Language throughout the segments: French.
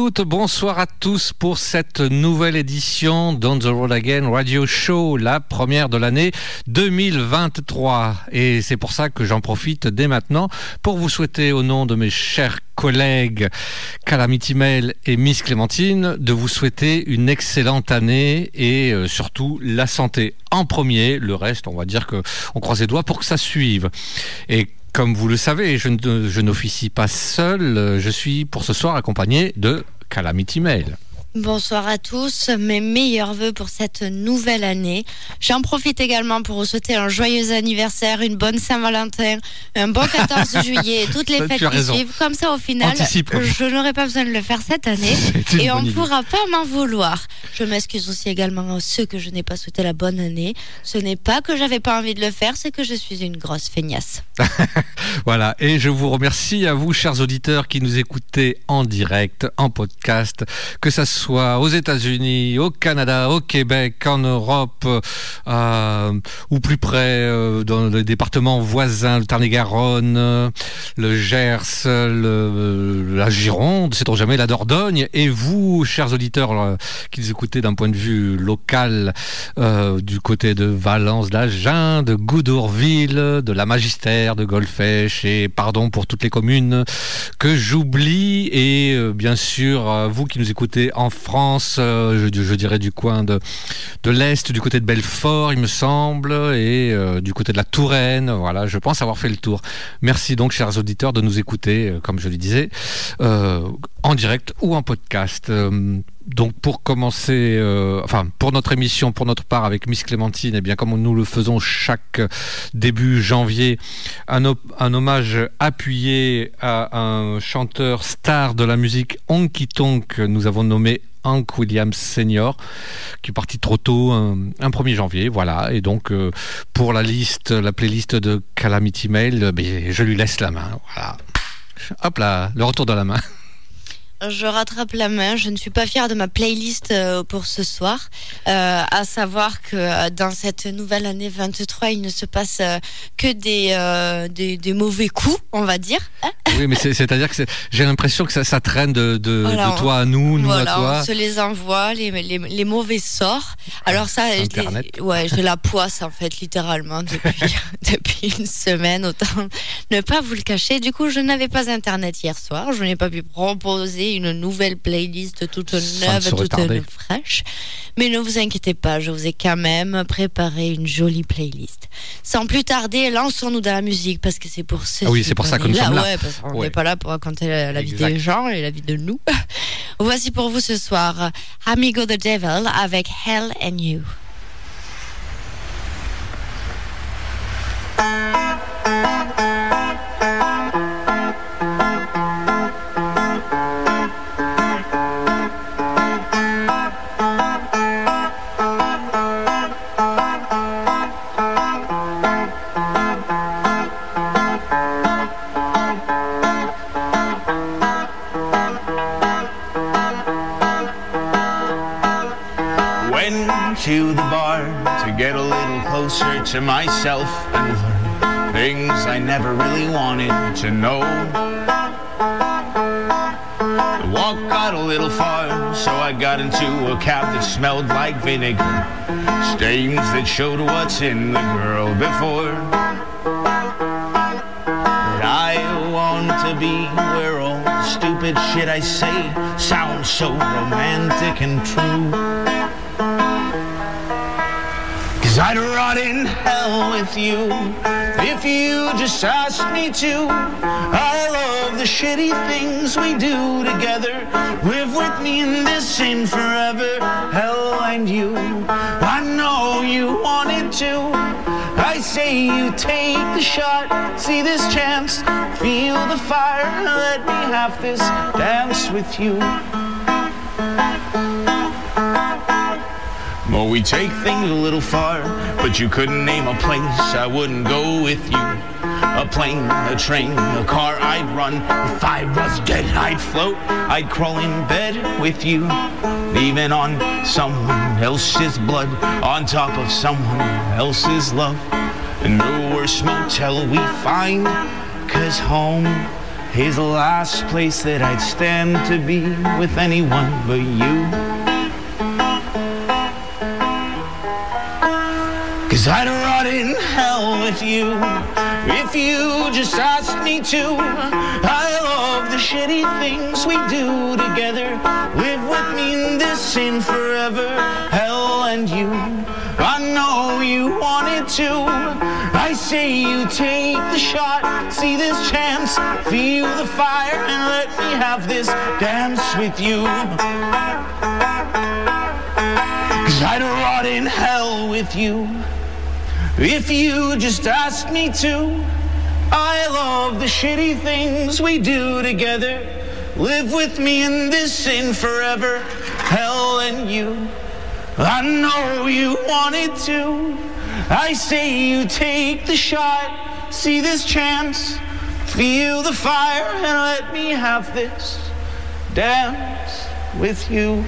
Bonsoir à tous pour cette nouvelle édition d'On the Road Again Radio Show, la première de l'année 2023. Et c'est pour ça que j'en profite dès maintenant pour vous souhaiter au nom de mes chers collègues Calamity Mail et Miss Clémentine de vous souhaiter une excellente année et euh, surtout la santé en premier. Le reste, on va dire que on croise les doigts pour que ça suive. Et comme vous le savez, je n'officie pas seul. Je suis pour ce soir accompagné de Calamity Mail. Bonsoir à tous, mes meilleurs voeux pour cette nouvelle année. J'en profite également pour vous souhaiter un joyeux anniversaire, une bonne Saint-Valentin, un bon 14 juillet et toutes les fêtes qui suivent. Comme ça, au final, je n'aurai pas besoin de le faire cette année et on ne pourra pas m'en vouloir. Je m'excuse aussi également à ceux que je n'ai pas souhaité la bonne année. Ce n'est pas que j'avais pas envie de le faire, c'est que je suis une grosse feignasse. voilà, et je vous remercie à vous, chers auditeurs, qui nous écoutez en direct, en podcast, que ça soit soit aux États-Unis, au Canada, au Québec, en Europe, euh, ou plus près euh, dans les départements voisins, le Tarn-et-Garonne, le Gers, la Gironde, sait-on jamais, la Dordogne. Et vous, chers auditeurs euh, qui nous écoutez d'un point de vue local, du côté de Valence, d'Agen, de Goudourville, de la Magistère, de Golfech, et pardon pour toutes les communes que j'oublie, et bien sûr, vous qui nous écoutez en France, euh, je, dirais du coin de, de l'Est, du côté de Belfort, il me semble, et euh, du côté de la Touraine. Voilà, je pense avoir fait le tour. Merci donc, chers auditeurs, de nous écouter, euh, comme je le disais, en direct ou en podcast donc pour commencer, euh, enfin pour notre émission, pour notre part avec Miss Clémentine, et eh bien comme nous le faisons chaque début janvier, un, un hommage appuyé à un chanteur star de la musique honky tonk, nous avons nommé Hank Williams Senior, qui est parti trop tôt, un, 1er janvier, voilà. Et donc euh, pour la liste, la playlist de Calamity Mail, ben, je lui laisse la main, voilà. Hop là, le retour de la main. je rattrape la main. Je ne suis pas fière de ma playlist euh, pour ce soir. Euh, à savoir que euh, dans cette nouvelle année 23, il ne se passe que des, des, mauvais coups, on va dire. Hein oui, mais c'est-à-dire que j'ai l'impression que ça, ça, traîne de, de, toi à nous, nous à toi. On se les envoie, les, les, les mauvais sorts. Alors ça, ouais, j'ai la poisse en fait, littéralement, depuis, depuis une semaine. Autant ne pas vous le cacher. Du coup, je n'avais pas Internet hier soir. Je n'ai pas pu proposer une nouvelle playlist toute neuve, toute fraîche. Mais ne vous inquiétez pas, je vous ai quand même préparé une jolie playlist. Sans plus tarder, lançons-nous dans la musique parce que c'est pour ça. Ah oui, c'est pour ça que nous sommes là. on n'est pas là pour raconter la, vie des gens et la vie de nous. Voici pour vous ce soir Amigo the Devil avec Hell and You. To myself and learn things I never really wanted to know. The walk got a little far, so I got into a cab that smelled like vinegar. Stains that showed what's in the girl before. But I want to be where all the stupid shit I say sounds so romantic and true. I'd rot in hell with you if you just asked me to. I love the shitty things we do together. Live with me in this sin forever. Hell and you. I know you wanted to. I say you take the shot, see this chance, feel the fire, let me have this dance with you. Oh, we take things a little far, but you couldn't name a place I wouldn't go with you. A plane, a train, a car I'd run. If I was dead, I'd float. I'd crawl in bed with you. Even on someone else's blood, on top of someone else's love. And no worse motel we find, cause home is the last place that I'd stand to be with anyone but you. Cause I'd rot in hell with you if you just asked me to. I love the shitty things we do together. Live with me in this sin forever, hell and you. I know you wanted to. I say you take the shot, see this chance, feel the fire, and let me have this dance with you. Cause I'd rot in hell with you if you just ask me to. I love the shitty things we do together. Live with me in this sin forever, hell and you. I know you wanted to. I say you take the shot, see this chance, feel the fire, and let me have this dance with you.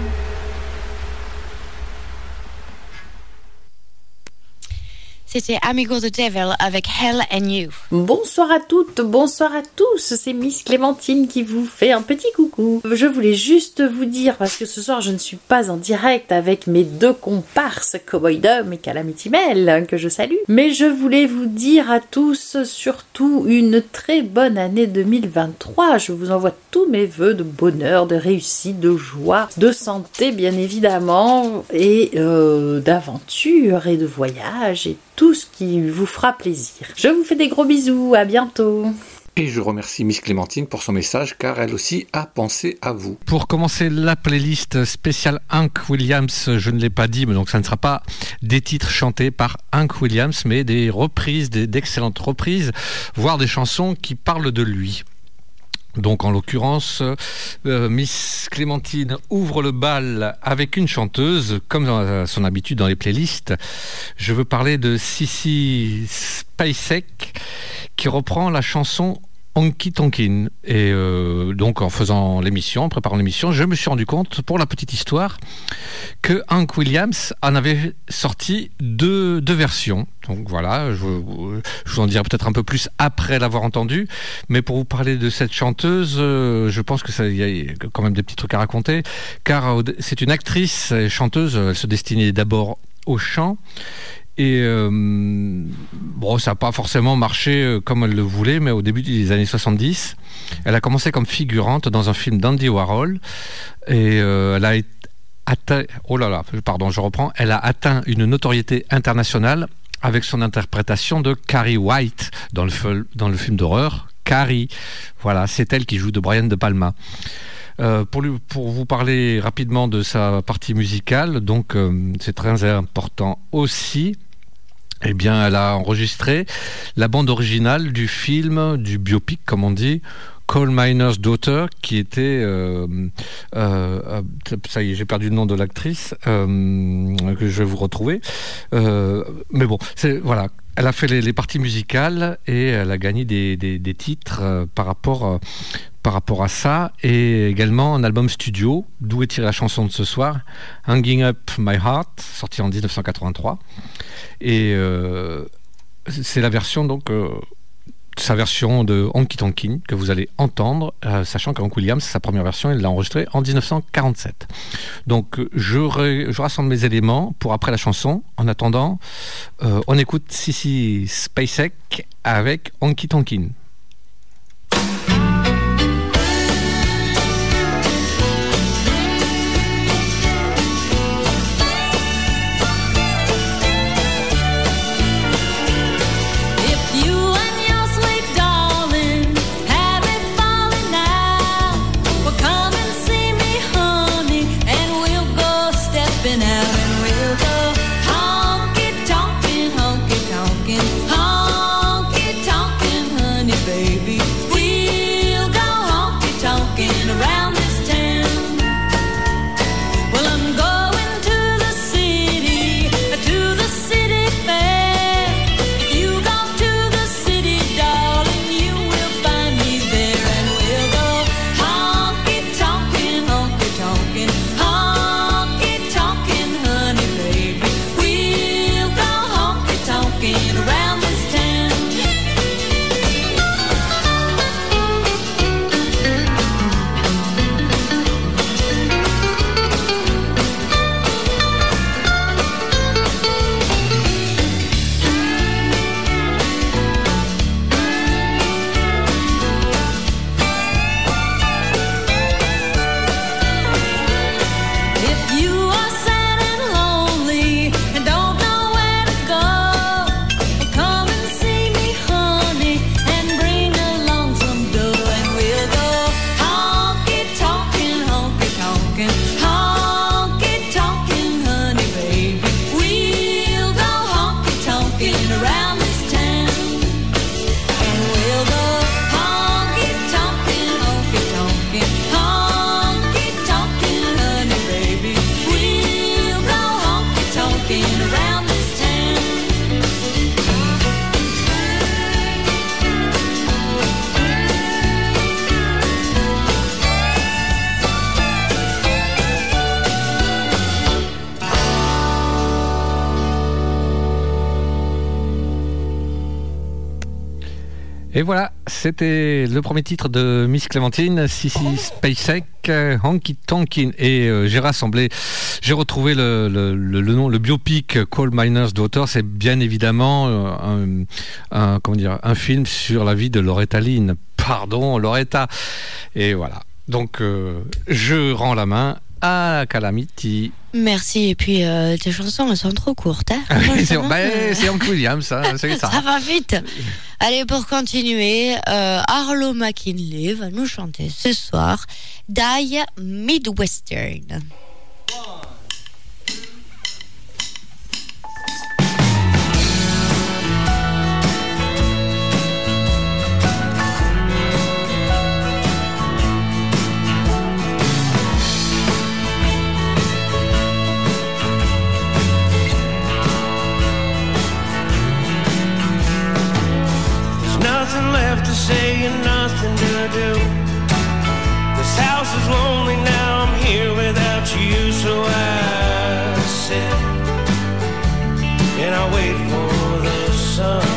C'était Amigo the Devil avec Hell and You. Bonsoir à toutes, bonsoir à tous, c'est Miss Clémentine qui vous fait un petit coucou. Je voulais juste vous dire, parce que ce soir je ne suis pas en direct avec mes deux comparses, Cowboy Dom et Calamity Mel, que je salue, mais je voulais vous dire à tous surtout une très bonne année 2023. Je vous envoie tous mes voeux de bonheur, de réussite, de joie, de santé bien évidemment, et euh, d'aventure et de voyage et tout ce qui vous fera plaisir. Je vous fais des gros bisous, à bientôt. Et je remercie Miss Clémentine pour son message car elle aussi a pensé à vous. Pour commencer la playlist spéciale Hank Williams, je ne l'ai pas dit, mais donc ça ne sera pas des titres chantés par Hank Williams, mais des reprises, d'excellentes reprises, voire des chansons qui parlent de lui. Donc en l'occurrence, euh, Miss Clémentine ouvre le bal avec une chanteuse, comme dans son habitude dans les playlists. Je veux parler de Sissy Spacek, qui reprend la chanson Honky Tonkin. Et euh, donc en faisant l'émission, en préparant l'émission, je me suis rendu compte, pour la petite histoire, que Hank Williams en avait sorti deux, versions. Donc voilà, je, vous en dirai peut-être un peu plus après l'avoir entendu. Mais pour vous parler de cette chanteuse, euh, je pense que ça y a quand même des petits trucs à raconter, car euh, c'est une actrice et chanteuse. Elle se destinait d'abord au chant et bon, ça n'a pas forcément marché euh, comme elle le voulait, mais au début des années 70, elle a commencé comme figurante dans un film d'Andy Warhol. Et euh, elle a atteint, oh là là, pardon, je reprends, elle a atteint une notoriété internationale avec son interprétation de Carrie White dans le, film d'horreur. Carrie, voilà, c'est elle qui joue de Brian De Palma. lui, pour, vous parler rapidement de sa partie musicale, donc c'est très important aussi eh bien, elle a enregistré la bande originale du film, du biopic, comme on dit, Coal Miner's Daughter, qui était, euh, euh, ça y est, j'ai perdu le nom de l'actrice euh, que je vais vous retrouver. mais bon, voilà, elle a fait les, parties musicales et elle a gagné des, des titres par rapport par rapport à ça et également un album studio d'où est tirée la chanson de ce soir, Hanging Up My Heart, sorti en 1983. Et euh, c'est la version donc euh, sa version de Honky Tonkin que vous allez entendre, euh, sachant qu'Hank Williams, sa première version, il l'a enregistrée en 1947. Donc je, je, rassemble mes éléments pour après la chanson. En attendant, on écoute Sissy Spacek avec Honky Tonkin. Et voilà, c'était le premier titre de Miss Clémentine, Sissy Spacek, Honky Tonkin. Et euh, j'ai rassemblé, j'ai retrouvé le, nom, le biopic Coal Miner's Daughter. C'est bien évidemment euh, un, comment dire, un film sur la vie de Loretta Lynn. Pardon, Loretta. Et voilà. Donc, euh, je rends la main à Calamity. Merci. Et puis, euh, tes chansons, elles sont trop courtes. Hein c'est bah, Hank Williams, ça, c'est ça. Ça va vite. Allez, pour continuer, euh, Arlo McKinley va nous chanter ce soir Die Midwestern. Say and nothing to do. This house is lonely now, I'm here without you, so I sit and I wait for the sun.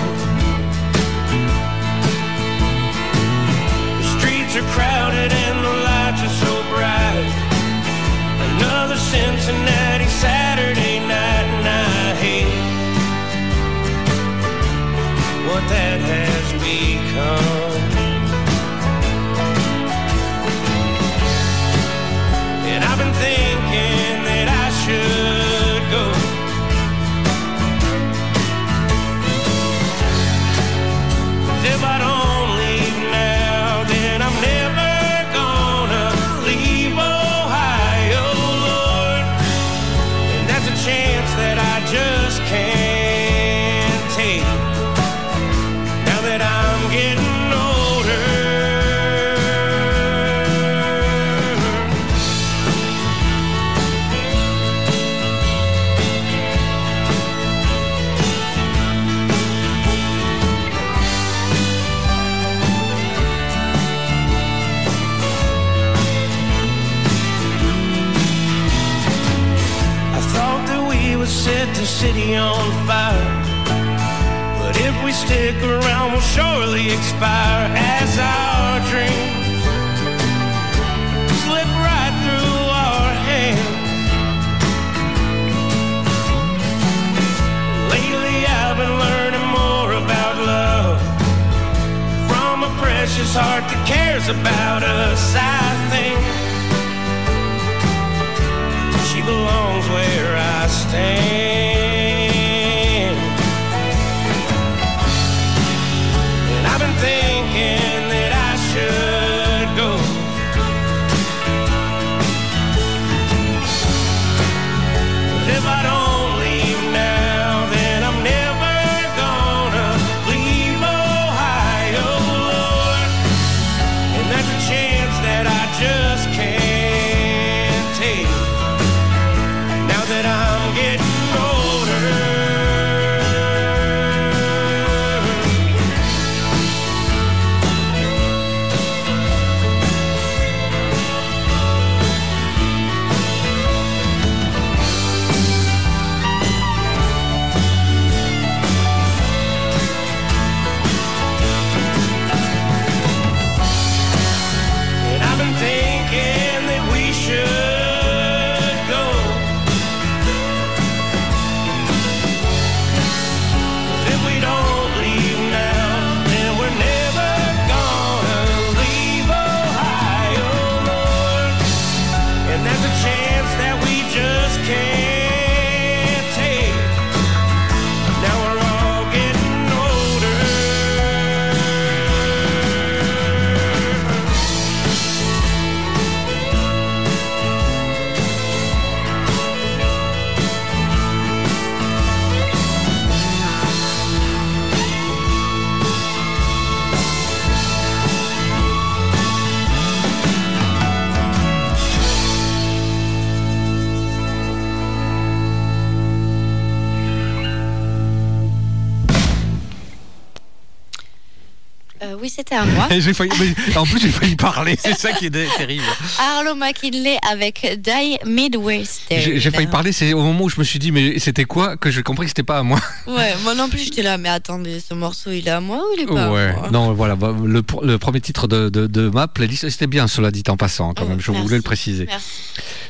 C'était à moi. J'ai failli- en plus, j'ai failli parler. C'est ça qui est terrible. Arlo McKinley avec Die Midwestern. J'ai failli parler. C'est au moment où je me suis dit, mais c'était quoi que j'ai compris que c'était pas à moi. Ouais, moi non plus, j'étais là, mais attendez, ce morceau, il est à moi ou il est pas ouais. à moi? Non, voilà. bah, le, pr- le premier titre de, de, de ma playlist, c'était bien, cela dit en passant, quand Oh, même. Je merci. voulais le préciser.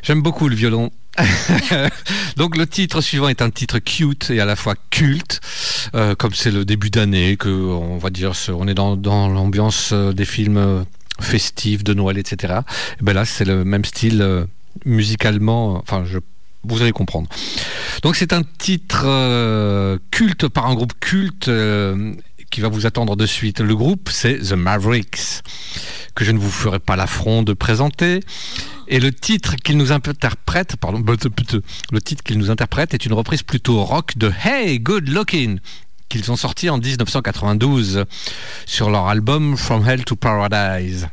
J'aime beaucoup le violon. Donc le titre suivant est un titre cute et à la fois culte, Euh, comme c'est le début d'année, que on va dire, on est dans, l'ambiance euh, des films euh, festifs de Noël, etc. Et ben là, c'est le même style musicalement. Enfin, vous allez comprendre. Donc c'est un titre culte par un groupe culte. qui va vous attendre de suite. Le groupe, c'est The Mavericks, que je ne vous ferai pas l'affront de présenter. Et le titre qu'il nous interprète, pardon, le titre nous est une reprise plutôt rock de Hey Good Looking qu'ils ont sorti en 1992 sur leur album From Hell to Paradise.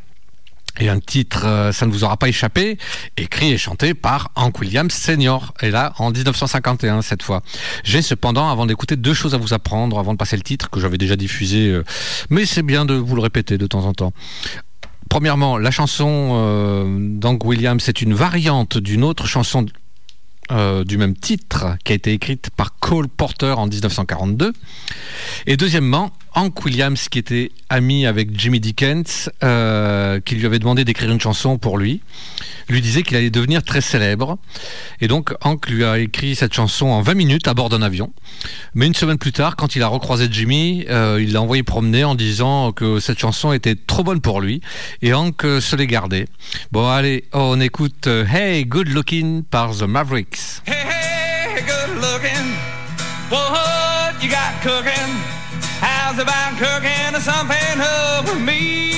Et un titre, euh, ça ne vous aura pas échappé, écrit et chanté par Hank Williams Senior. Et là, en 1951 cette fois. J'ai cependant, avant d'écouter, deux choses à vous apprendre avant de passer le titre que j'avais déjà diffusé, euh, mais c'est bien de vous le répéter de temps en temps. Premièrement, la chanson euh, d'Hank Williams c'est une variante d'une autre chanson euh, du même titre qui a été écrite par Cole Porter en 1942. Et deuxièmement, Hank Williams, qui était ami avec Jimmy Dickens, euh, qui lui avait demandé d'écrire une chanson pour lui, lui disait qu'il allait devenir très célèbre. Et donc Hank lui a écrit cette chanson en 20 minutes à bord d'un avion. Mais une semaine plus tard, quand il a recroisé Jimmy, euh, il l'a envoyé promener en disant que cette chanson était trop bonne pour lui. Et Hank se l'est gardée. Bon, allez, on écoute Hey Good Looking par The Mavericks. Hey, hey, good looking. What you got cooking? How's about cooking or something over me?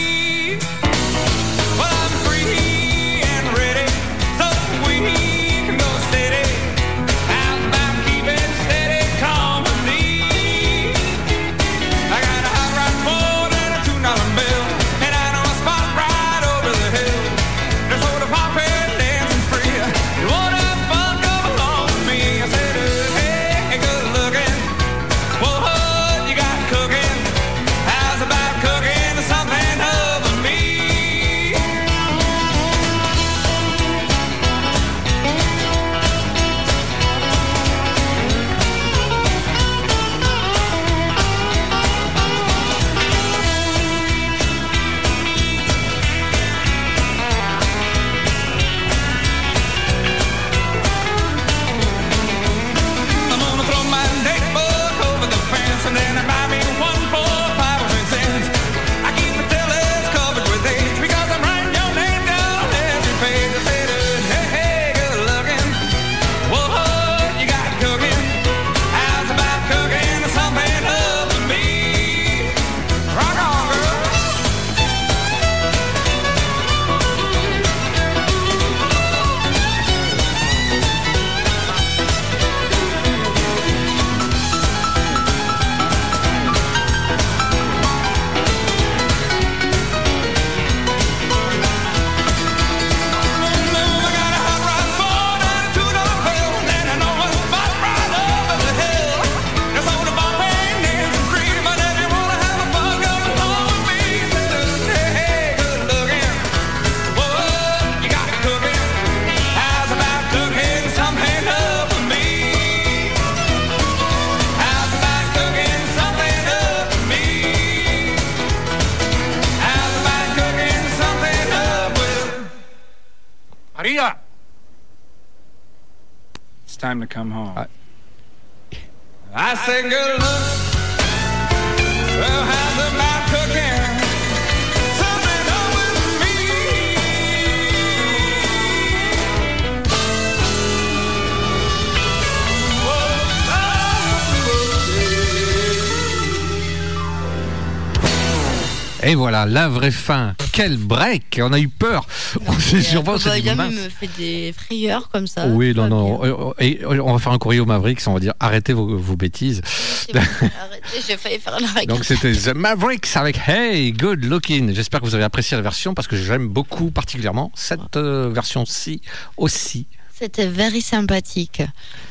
Voilà, la vraie fin. Quel break On a eu peur. On s'est sûrement on s'est dit, me fait des frayeurs comme ça. Oui, non, non. bien. euh, Et on va faire un courrier au Mavericks, on va dire arrêtez vos, vos bêtises. Arrêtez, j'ai failli faire la. Donc c'était The Mavericks avec Hey Good Looking. J'espère que vous avez apprécié la version parce que j'aime beaucoup particulièrement cette euh, version-ci aussi. C'était very sympathique.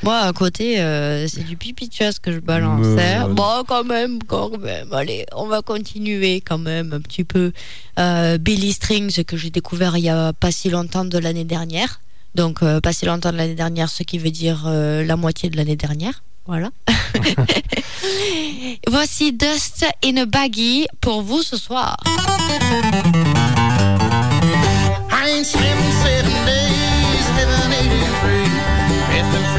Moi, à côté, euh, c'est du pipi de chasse que je balance. Hein. Bon, quand même, quand même. Allez, on va continuer quand même un petit peu. Euh, Billy Strings, que j'ai découvert il y a pas si longtemps de l'année dernière. Donc, euh, pas si longtemps de l'année dernière, ce qui veut dire euh, la moitié de l'année dernière. Voilà. Voici Dust in a Baggy pour vous ce soir. 783. It's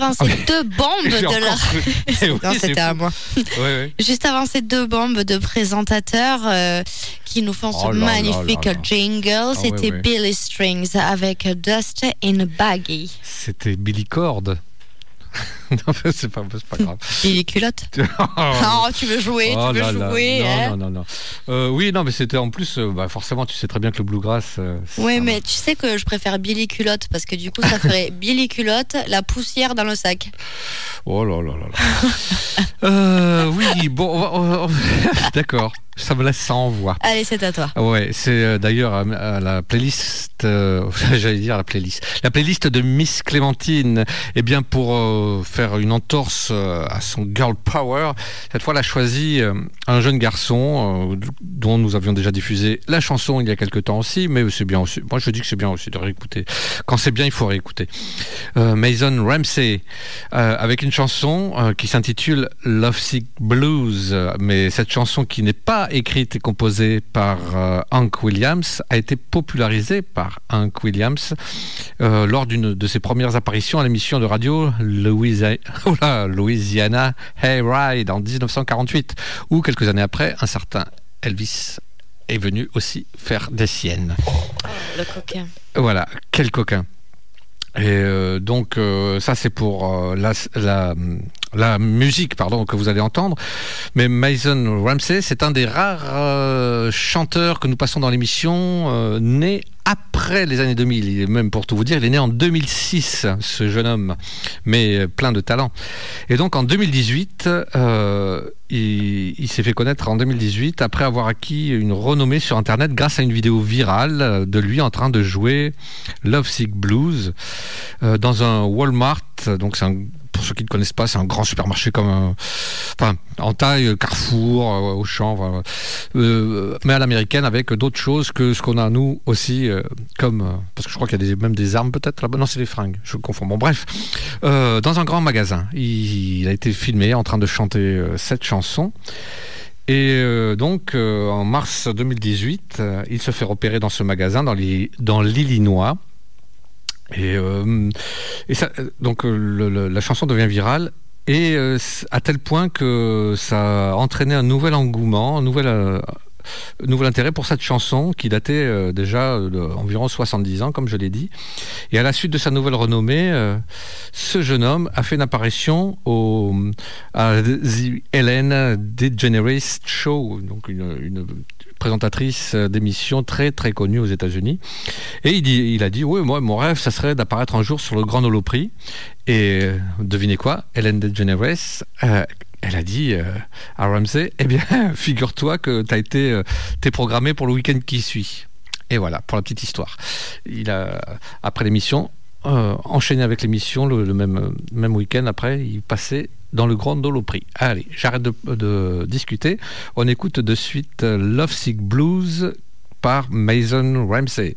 avant ces Ah deux bombes de la... Eh oui, c'était à moi. Juste avant ces deux bombes de présentateurs euh, qui nous font ce Oh là magnifique là là. jingle, ouais, c'était. Billy Strings avec Dust in a Baggy. C'était Billy Cord. non, mais c'est pas, grave. Billy Culotte. Oh, tu veux jouer, Oh tu veux là jouer. Non, hein non, non, non. Euh, oui, non, mais c'était en plus, euh, bah, forcément, tu sais très bien que le bluegrass. euh, Oui, mais tu sais que je préfère Billy Culotte parce que du coup, ça ferait Billy Culotte, la poussière dans le sac. Oh là là là là. Euh, oui, bon, d'accord. Ça me laisse sans voix. Allez, c'est à toi. Ah Ouais, c'est euh, d'ailleurs à, à la playlist, euh, j'allais dire la playlist, la playlist de Miss Clémentine. Eh bien, pour euh, faire une entorse euh, à son girl power, cette fois, elle a choisi euh, un jeune garçon euh, dont nous avions déjà diffusé la chanson il y a quelque temps aussi, mais c'est bien aussi. Moi, je dis que c'est bien aussi de réécouter. Quand c'est bien, il faut réécouter. Euh, Mason Ramsey euh, avec une chanson euh, qui s'intitule Love Sick Blues, mais cette chanson qui n'est pas écrite et composée par euh, Hank Williams a été popularisée par Hank Williams euh, lors d'une de ses premières apparitions à l'émission de radio Louisa- oh là, Louisiana Hayride en 1948, où quelques années après, un certain Elvis est venu aussi faire des siennes. Le coquin. Voilà, quel coquin. Et euh, donc euh, ça c'est pour euh, la, la, la musique pardon que vous allez entendre. Mais Mason Ramsey c'est un des rares euh, chanteurs que nous passons dans l'émission euh, né après les années 2000. Il est même pour tout vous dire, il est né en 2006 ce jeune homme, mais euh, plein de talent. Et donc en 2018, euh, il, s'est fait connaître en 2018 après avoir acquis une renommée sur Internet grâce à une vidéo virale de lui en train de jouer Love Sick Blues dans un Walmart. Donc c'est un pour ceux qui ne connaissent pas, c'est un grand supermarché comme un, enfin, en taille, Carrefour, euh, Auchan, voilà. Euh, mais à l'américaine avec d'autres choses que ce qu'on a nous aussi, euh, comme, euh, parce que je crois qu'il y a des, même des armes peut-être là-bas. Non, c'est des fringues, je confonds. Bon, bref, Euh, dans un grand magasin, il, il a été filmé en train de chanter euh, cette chanson. Et euh, donc, euh, en mars 2018, euh, il se fait repérer dans ce magasin, dans l'Illinois. Et, euh, donc, euh, la chanson devient virale. Et euh, à tel point que ça a entraîné un nouvel engouement, un nouvel, nouvel intérêt pour cette chanson qui datait déjà d'environ 70 ans, comme je l'ai dit. Et à la suite de sa nouvelle renommée, ce jeune homme a fait une apparition au, à The Ellen DeGeneres Show, donc une présentatrice d'émission très très connue aux États-Unis. Et il, dit, il a dit Oui, moi, mon rêve, ça serait d'apparaître un jour sur le Grand Holo Prix. Et euh, devinez quoi Ellen DeGeneres. euh, elle a dit euh, à Ramsey, eh bien, figure-toi que tu as été, euh, t'es programmé pour le week-end qui suit. Et voilà, pour la petite histoire. Il a, après l'émission, euh, enchaîné avec l'émission, le, le même, même week-end après, il passait dans le Grand Holo Prix. Allez, j'arrête de, discuter. On écoute de suite Love Sick Blues par Mason Ramsey.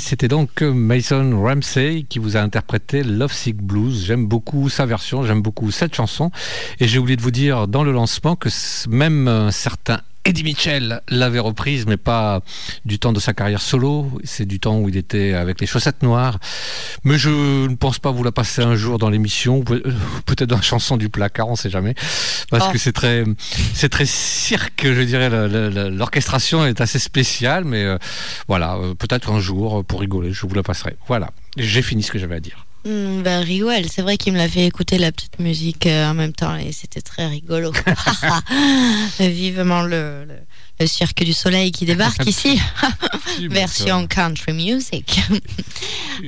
C'était donc Mason Ramsey qui vous a interprété Love Sick Blues. J'aime beaucoup sa version, j'aime beaucoup cette chanson. Et j'ai oublié de vous dire dans le lancement que même un certain Eddie Mitchell l'avait reprise, mais pas du temps de sa carrière solo. C'est du temps où il était avec les chaussettes noires. Mais je ne pense pas vous la passer un jour dans l'émission, euh, peut-être dans la chanson du placard, on sait jamais, parce Oh. que c'est très, c'est très cirque, je dirais. L'orchestration est assez spéciale, mais euh, voilà, euh, peut-être un jour pour rigoler, je vous la passerai. Voilà, j'ai fini ce que j'avais à dire. Hmm, ben, Riwell, c'est vrai qu'il me l'a fait écouter la petite musique euh, en même temps et c'était très rigolo. Vivement le, le, le cirque du soleil qui débarque ici. Version country music.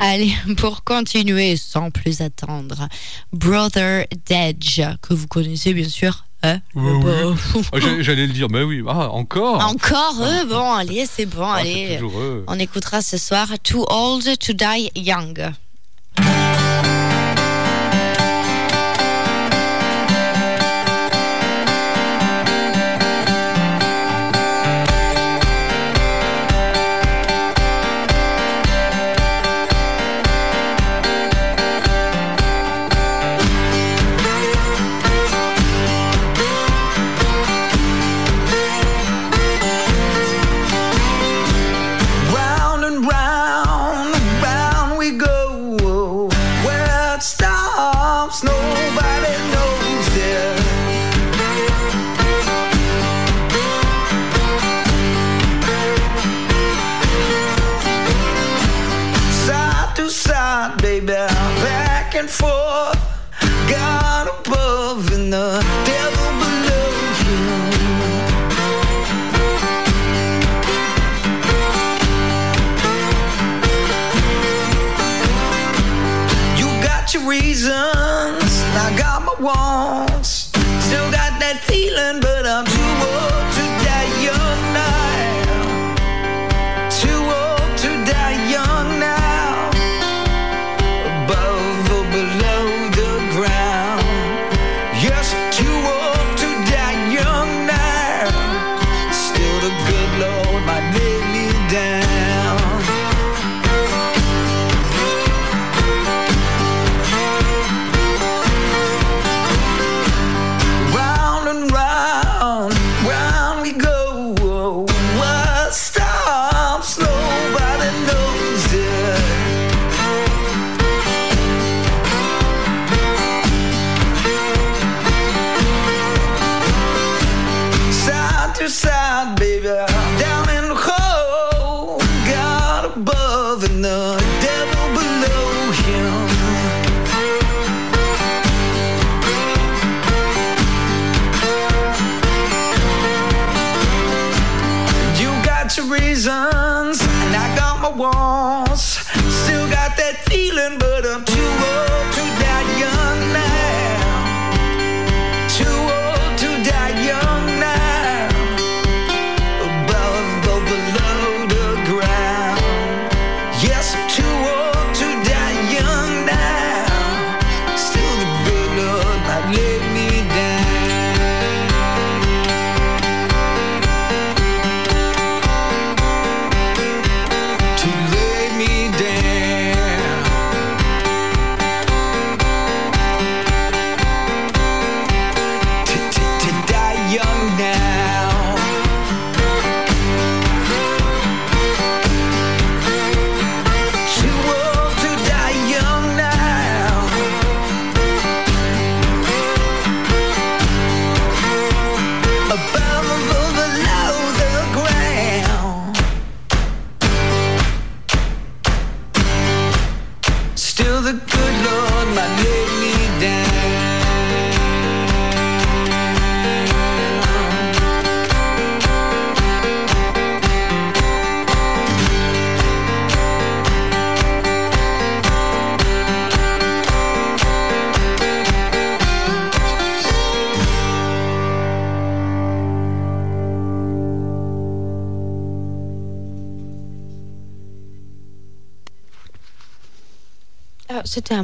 Allez, pour continuer sans plus attendre, Brother Dedge, que vous connaissez bien sûr. Hein Oui, oui. Bah, Ah, j'allais- le dire, mais oui, ah, encore. Encore eux Bon, allez, c'est bon, Ah, allez. On écoutera ce soir Too Old to Die Young. Bye.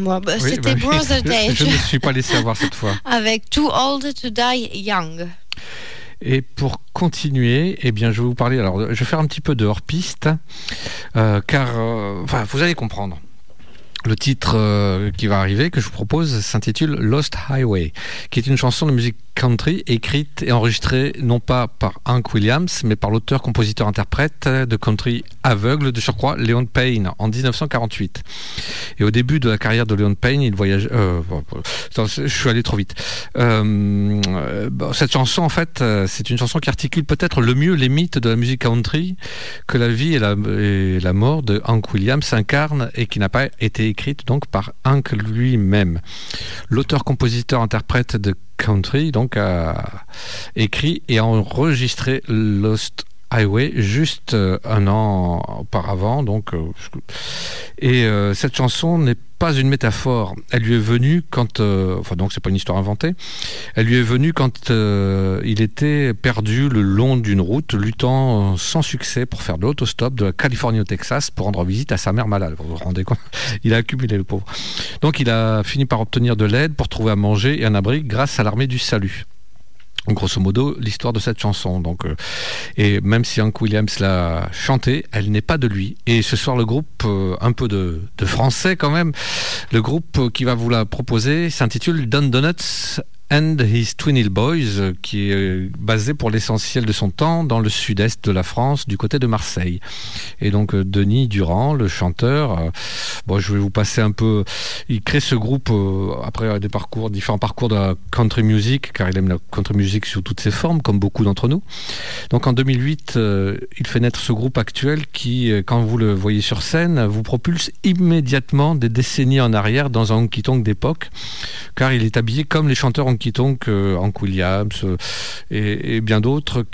Moi. Bah, Oui, C'était bah. Brother Dedge Je ne me suis pas laissé avoir cette fois. avec Too Old to Die Young. Et pour continuer, eh bien, je vais vous parler. Alors, je vais faire un petit peu de hors-piste, euh, car, euh, enfin, vous allez comprendre. Le titre euh, qui va arriver, que je vous propose, s'intitule Lost Highway, qui est une chanson de musique country écrite et enregistrée non pas par Hank Williams, mais par l'auteur-compositeur-interprète de country aveugle de surcroît, Leon Payne, en 1948. Et au début de la carrière de Leon Payne, il voyage. euh, je suis allé trop vite. Euh, cette chanson, en fait, euh, c'est une chanson qui articule peut-être le mieux les mythes de la musique country que la vie et la, mort de Hank Williams incarnent et qui n'a pas été écrite donc par Hank lui-même. L'auteur-compositeur-interprète de country donc a écrit et enregistré Lost Highway juste euh, un an auparavant donc euh, et euh, cette chanson n'est pas une métaphore. Elle lui est venue quand enfin donc c'est pas une histoire inventée. Elle lui est venue quand il était perdu le long d'une route luttant sans succès pour faire de l'autostop de la Californie au Texas pour rendre visite à sa mère malade. Vous vous rendez compte? Il a accumulé le pauvre. Donc il a fini par obtenir de l'aide pour trouver à manger et un abri grâce à l'armée du salut grosso modo l'histoire de cette chanson donc euh, et même si Hank Williams l'a chantée elle n'est pas de lui. Et ce soir le groupe euh, un peu de, de français quand même le groupe qui va vous la proposer s'intitule Don Donuts and His Twin Hill Boys, euh, qui est euh, basé pour l'essentiel de son temps dans le sud-est de la France, du côté de Marseille. Et donc euh, Denis Durand, le chanteur, bon, je vais vous passer un peu. Il crée ce groupe après des parcours, différents parcours de la country music, car il aime la country music sous toutes ses formes, comme beaucoup d'entre nous. Donc en 2008, euh, il fait naître ce groupe actuel qui, quand vous le voyez sur scène, vous propulse immédiatement des décennies en arrière dans un honky tonk d'époque, car il est habillé comme les chanteurs tonk, euh, Hank Williams euh, et, bien d'autres.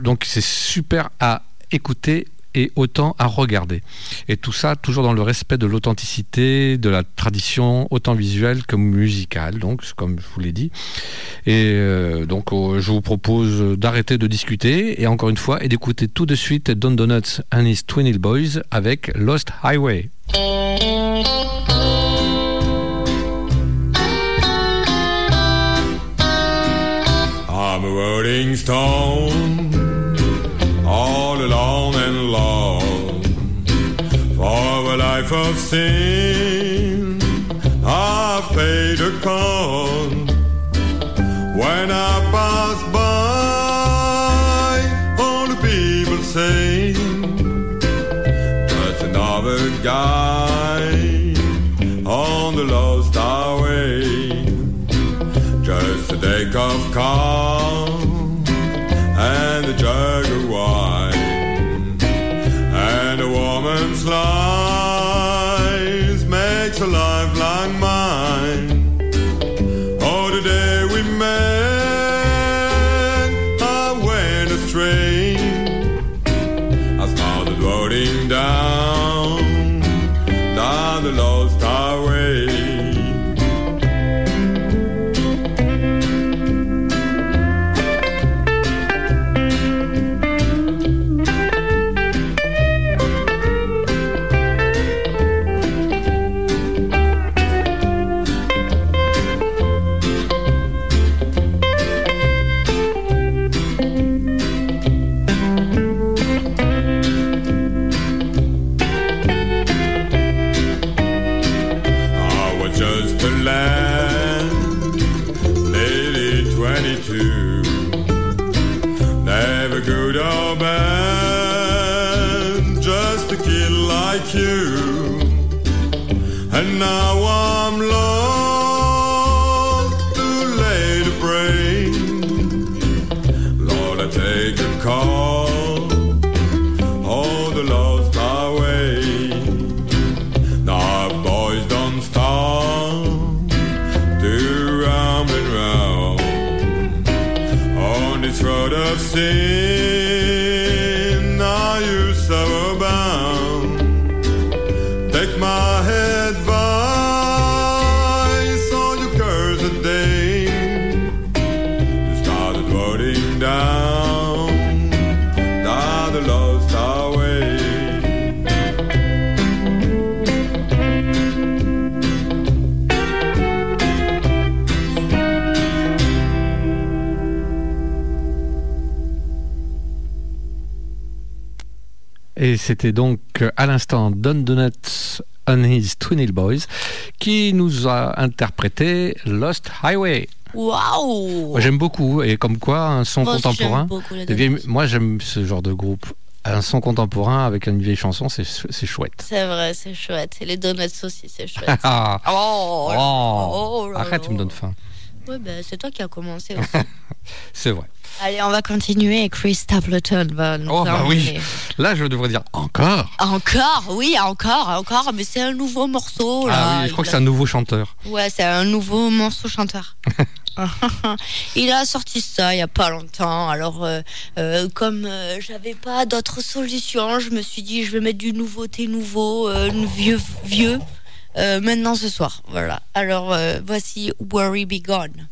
Donc c'est super à écouter et autant à regarder. Et tout ça toujours dans le respect de l'authenticité, de la tradition, autant visuelle que musicale, donc comme je vous l'ai dit. Et euh, donc euh, je vous propose d'arrêter de discuter et encore une fois et d'écouter tout de suite Don Donuts and his Twin Hill Boys avec Lost Highway. Rolling stone, all alone and alone. For a life of sin, I've paid a cost. When I pass by, all the people say, just another guy on the lost highway just a deck of calm c'était donc euh, à l'instant Don Donuts and His Twin Hill Boys, qui nous a interprété Lost Highway. Waouh j'aime beaucoup, et comme quoi, un son Moi contemporain. beaucoup vieilles- moi, j'aime ce genre de groupe. Un son contemporain avec une vieille chanson, c'est chouette. C'est vrai, c'est chouette. Et les donuts aussi, c'est chouette. Ah, oh, là- oh, oh là arrête, tu me donnes faim. Ouais, ben, c'est toi qui as commencé aussi. C'est vrai. Allez, on va continuer. Chris Stapleton va nous Oh, bah oui. Là, je devrais dire encore. Encore, oui, encore, encore, mais c'est un nouveau morceau. Là. Ah oui, je crois que c'est un nouveau chanteur. Ouais, c'est un nouveau morceau chanteur. il a sorti ça il y a pas longtemps. Alors, euh, euh, comme euh, j'avais pas d'autre solution, je me suis dit je vais mettre du nouveauté nouveau, euh, vieux vieux. Euh, maintenant ce soir, voilà. Alors euh, voici Worry Be Gone.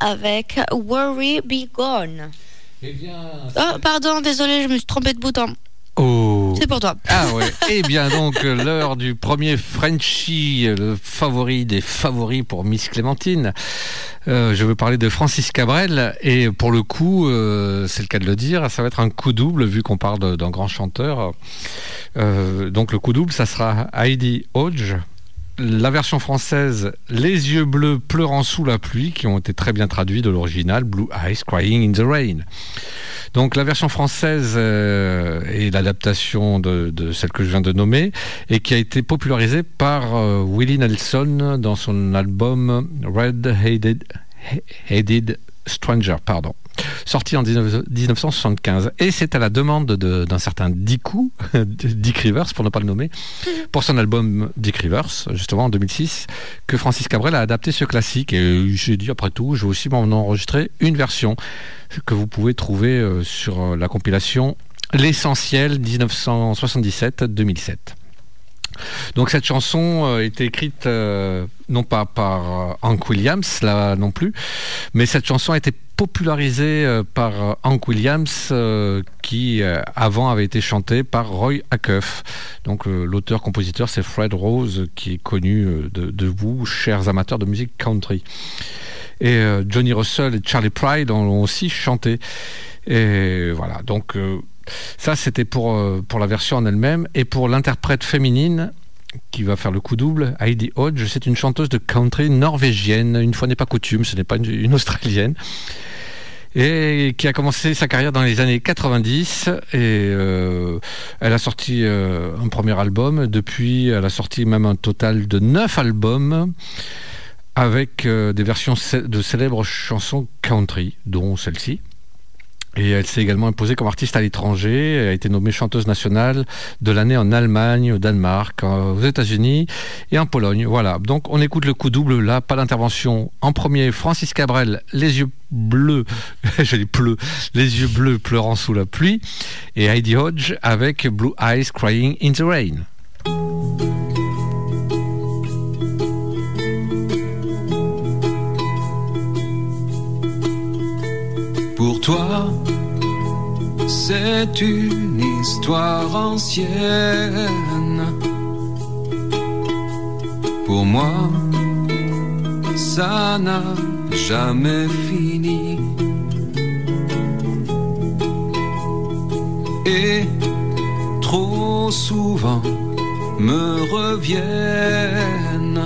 Avec Worry Be Gone. Eh bien. Oh, pardon, désolé, je me suis trompé de bouton. Oh. C'est pour toi. Ah ouais. Eh bien donc l'heure du premier Frenchie, le favori des favoris pour Miss Clémentine. Euh, je veux parler de Francis Cabrel et pour le coup, euh, c'est le cas de le dire, ça va être un coup double vu qu'on parle d'un grand chanteur. Euh, donc le coup double, ça sera Heidi Hodge. La version française, Les yeux bleus pleurant sous la pluie, qui ont été très bien traduits de l'original, Blue Eyes Crying in the Rain. Donc la version française euh, est l'adaptation de, celle que je viens de nommer et qui a été popularisée par euh, Willie Nelson dans son album Red Headed, Headed Stranger, pardon, sorti en 19 1975. Et c'est à la demande de- d'un certain Dickou, Dick Rivers pour ne pas le nommer, pour son album Dick Rivers, justement en 2006, que Francis Cabrel a adapté ce classique. Et j'ai dit, après tout, je vais aussi m'en enregistrer une version que vous pouvez trouver euh, sur euh, la compilation L'essentiel 1977-2007. Donc cette chanson euh, était écrite euh, non pas par euh, Hank Williams, là non plus, mais cette chanson a été popularisée par Hank Williams, qui avant avait été chantée par Roy Acuff. Donc l'auteur-compositeur, c'est Fred Rose, qui est connu de, vous, chers amateurs de musique country. Et Johnny Russell et Charlie Pride ont aussi chanté. Et voilà, donc ça c'était pour, euh, pour la version en elle-même. Et pour l'interprète féminine, qui va faire le coup double, Heidi Hodge, c'est une chanteuse de country norvégienne. Une fois n'est pas coutume, ce n'est pas une, australienne. Et qui a commencé sa carrière dans les années 90 et euh, elle a sorti euh, un premier album. Depuis, elle a sorti même un total de neuf albums avec des versions de célèbres chansons country, dont celle-ci. Et elle s'est également imposée comme artiste à l'étranger. Elle a été nommée chanteuse nationale de l'année en Allemagne, au Danemark, aux États-Unis et en Pologne. Voilà. Donc on écoute le coup double là, pas d'intervention. En premier, Francis Cabrel, les yeux bleus, je dis pleu, les yeux bleus pleurant sous la pluie, et Heidi Hodge avec Blue Eyes Crying in the Rain. C'est une histoire ancienne. Pour moi, ça n'a jamais fini. Et trop souvent me reviennent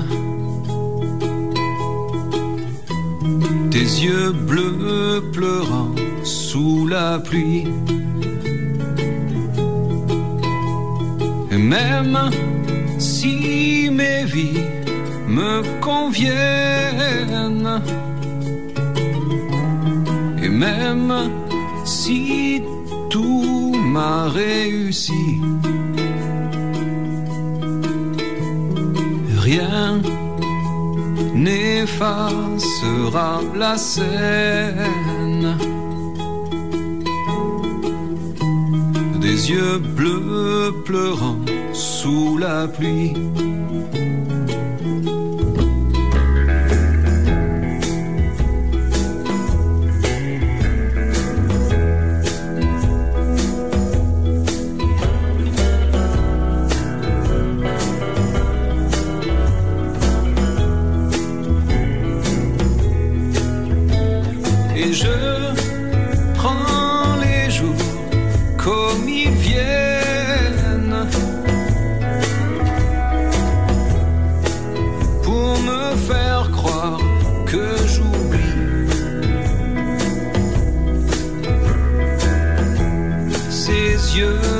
tes yeux bleus pleurant sous la pluie. Même si mes vies me conviennent, et même si tout m'a réussi, rien n'effacera la scène. Des yeux bleus pleurant sous la pluie. Yeux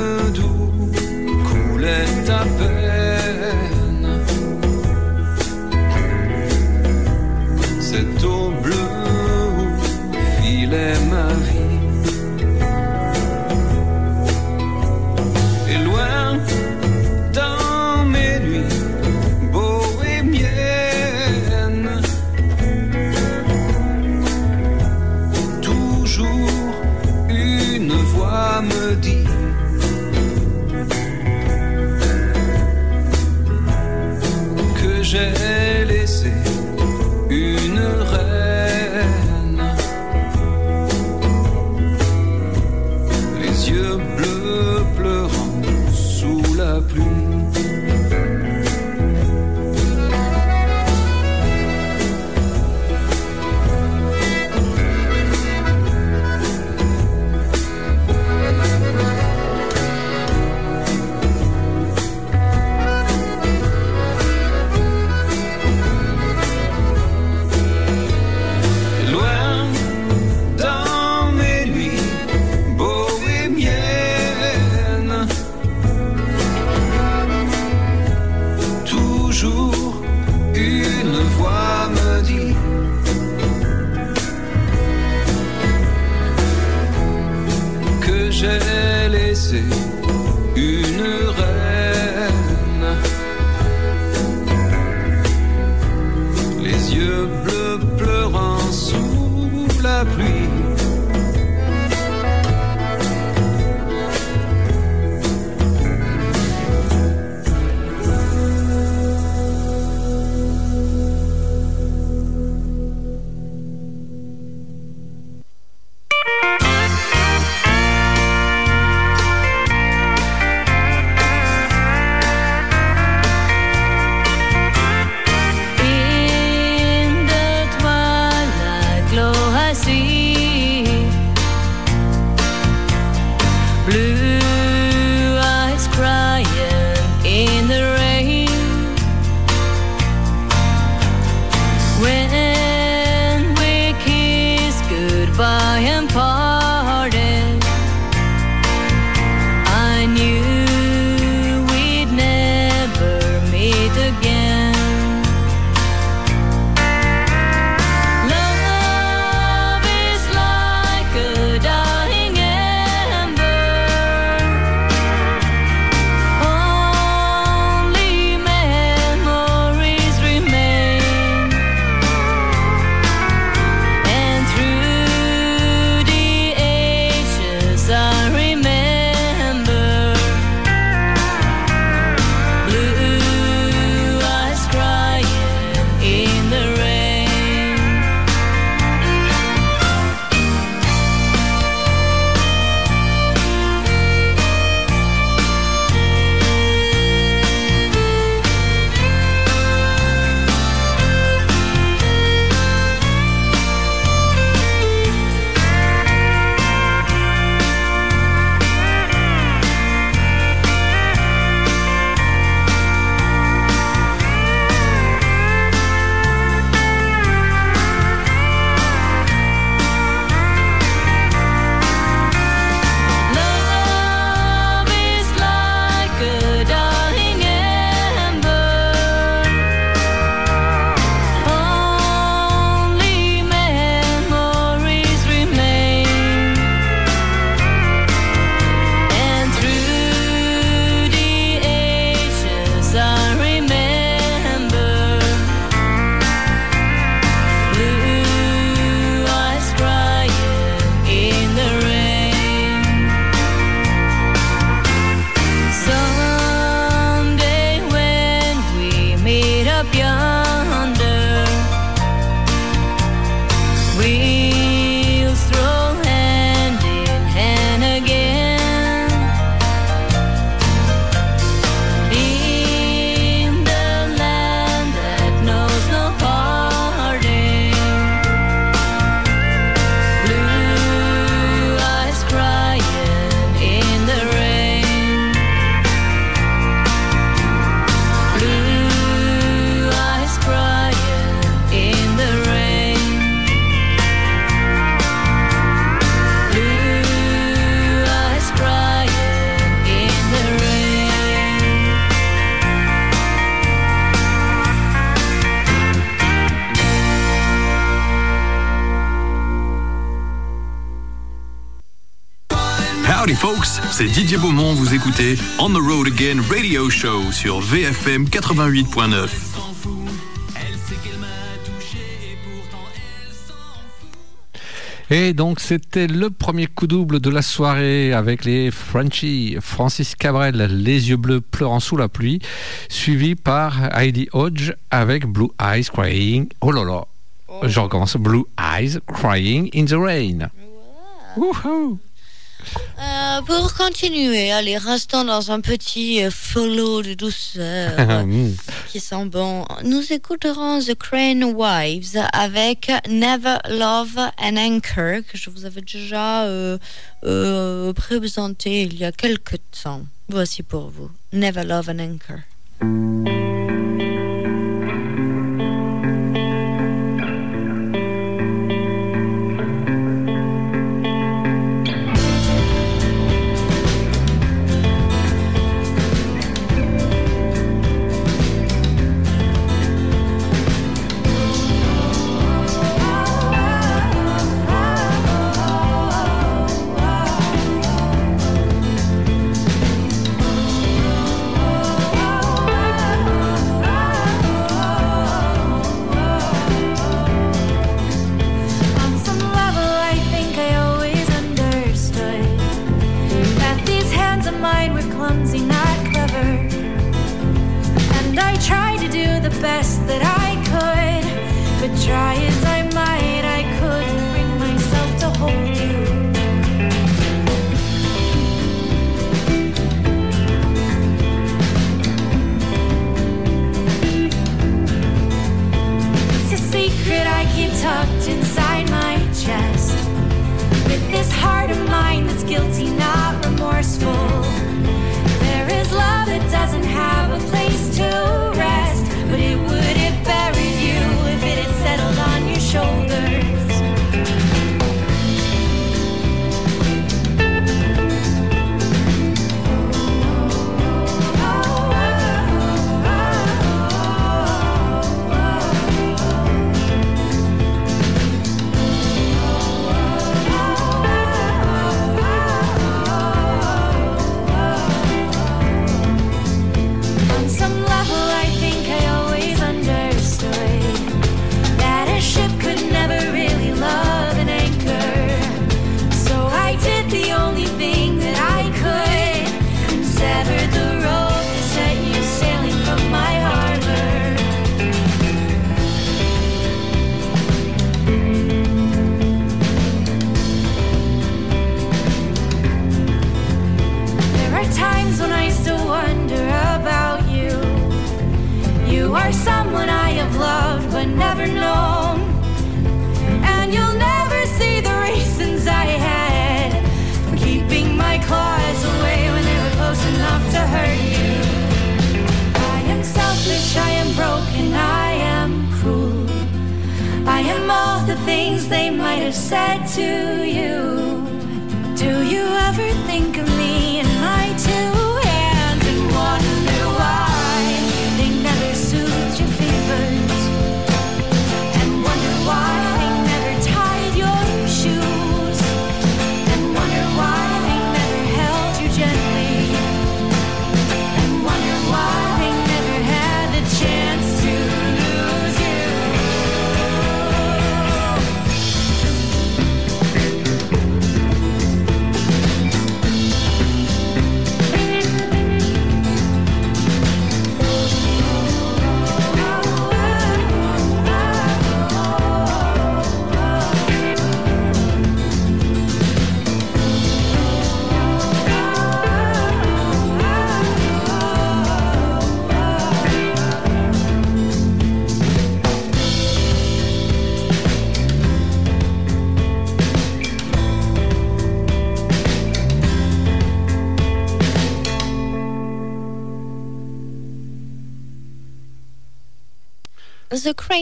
Didier Beaumont, vous écoutez On the Road Again Radio Show sur VFM 88.9. Et donc c'était le premier coup double de la soirée avec les Frenchies, Francis Cabrel, Les yeux bleus pleurant sous la pluie, suivi par Heidi Hodge avec Blue Eyes Crying. Oh là là, je recommence. Blue Eyes Crying in the Rain. Wouhou. Euh, pour continuer, allez, restons dans un petit euh, follow de douceur Mm. qui sent bon. Nous écouterons The Crane Wives avec Never Love an Anchor que je vous avais déjà euh, euh, présenté il y a quelques temps. Voici pour vous. Never Love an Anchor.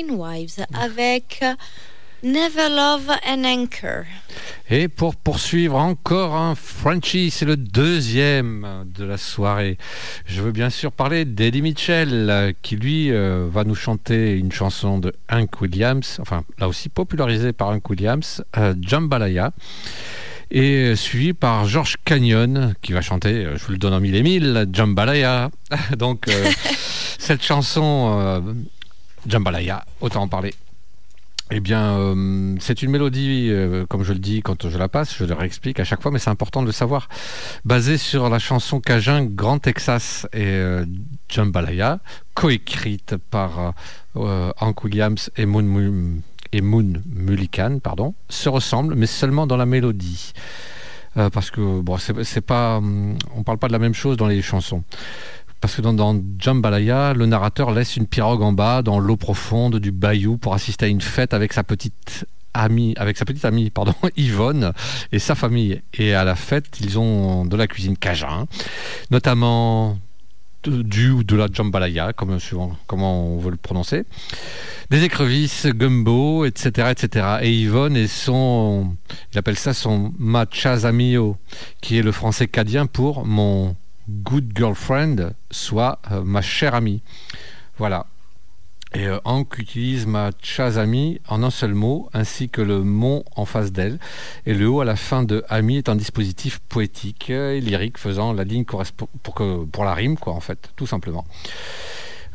Wives avec euh, Never Love an Anchor. Et pour poursuivre encore un Frenchie, c'est le deuxième de la soirée. Je veux bien sûr parler d'Eddie Mitchell, qui lui euh, va nous chanter une chanson de Hank Williams, enfin là aussi popularisée par Hank Williams, euh, Jambalaya. Et euh, suivi par George Canyon, qui va chanter, je vous le donne en mille et mille, Jambalaya. Donc euh, cette chanson, Jambalaya, autant en parler. Eh bien, euh, c'est une mélodie, euh, comme je le dis quand je la passe, je le réexplique à chaque fois, mais c'est important de le savoir, basée sur la chanson Cajun Grand Texas et euh, Jambalaya, coécrite par Hank Williams et Moon, et Moon Mullican, pardon, se ressemblent, mais seulement dans la mélodie. Parce que bon, c'est pas, hum, on parle pas de la même chose dans les chansons. Parce que dans, dans Jambalaya, le narrateur laisse une pirogue en bas, dans l'eau profonde du bayou, pour assister à une fête avec sa petite amie, avec sa petite amie, pardon, Yvonne et sa famille. Et à la fête, ils ont de la cuisine cajun, notamment du ou de la jambalaya, comme suivant comment on veut le prononcer, des écrevisses, gumbo, etc., etc. Et Yvonne et son, il appelle ça son machazamio, qui est le français cadien pour mon good girlfriend, soit euh, ma chère amie. Voilà. Et euh, Hank utilise ma chazami en un seul mot, ainsi que le mont en face d'elle. Et le haut à la fin de ami est un dispositif poétique et lyrique faisant la ligne correspond pour, que, pour la rime, quoi, en fait, tout simplement.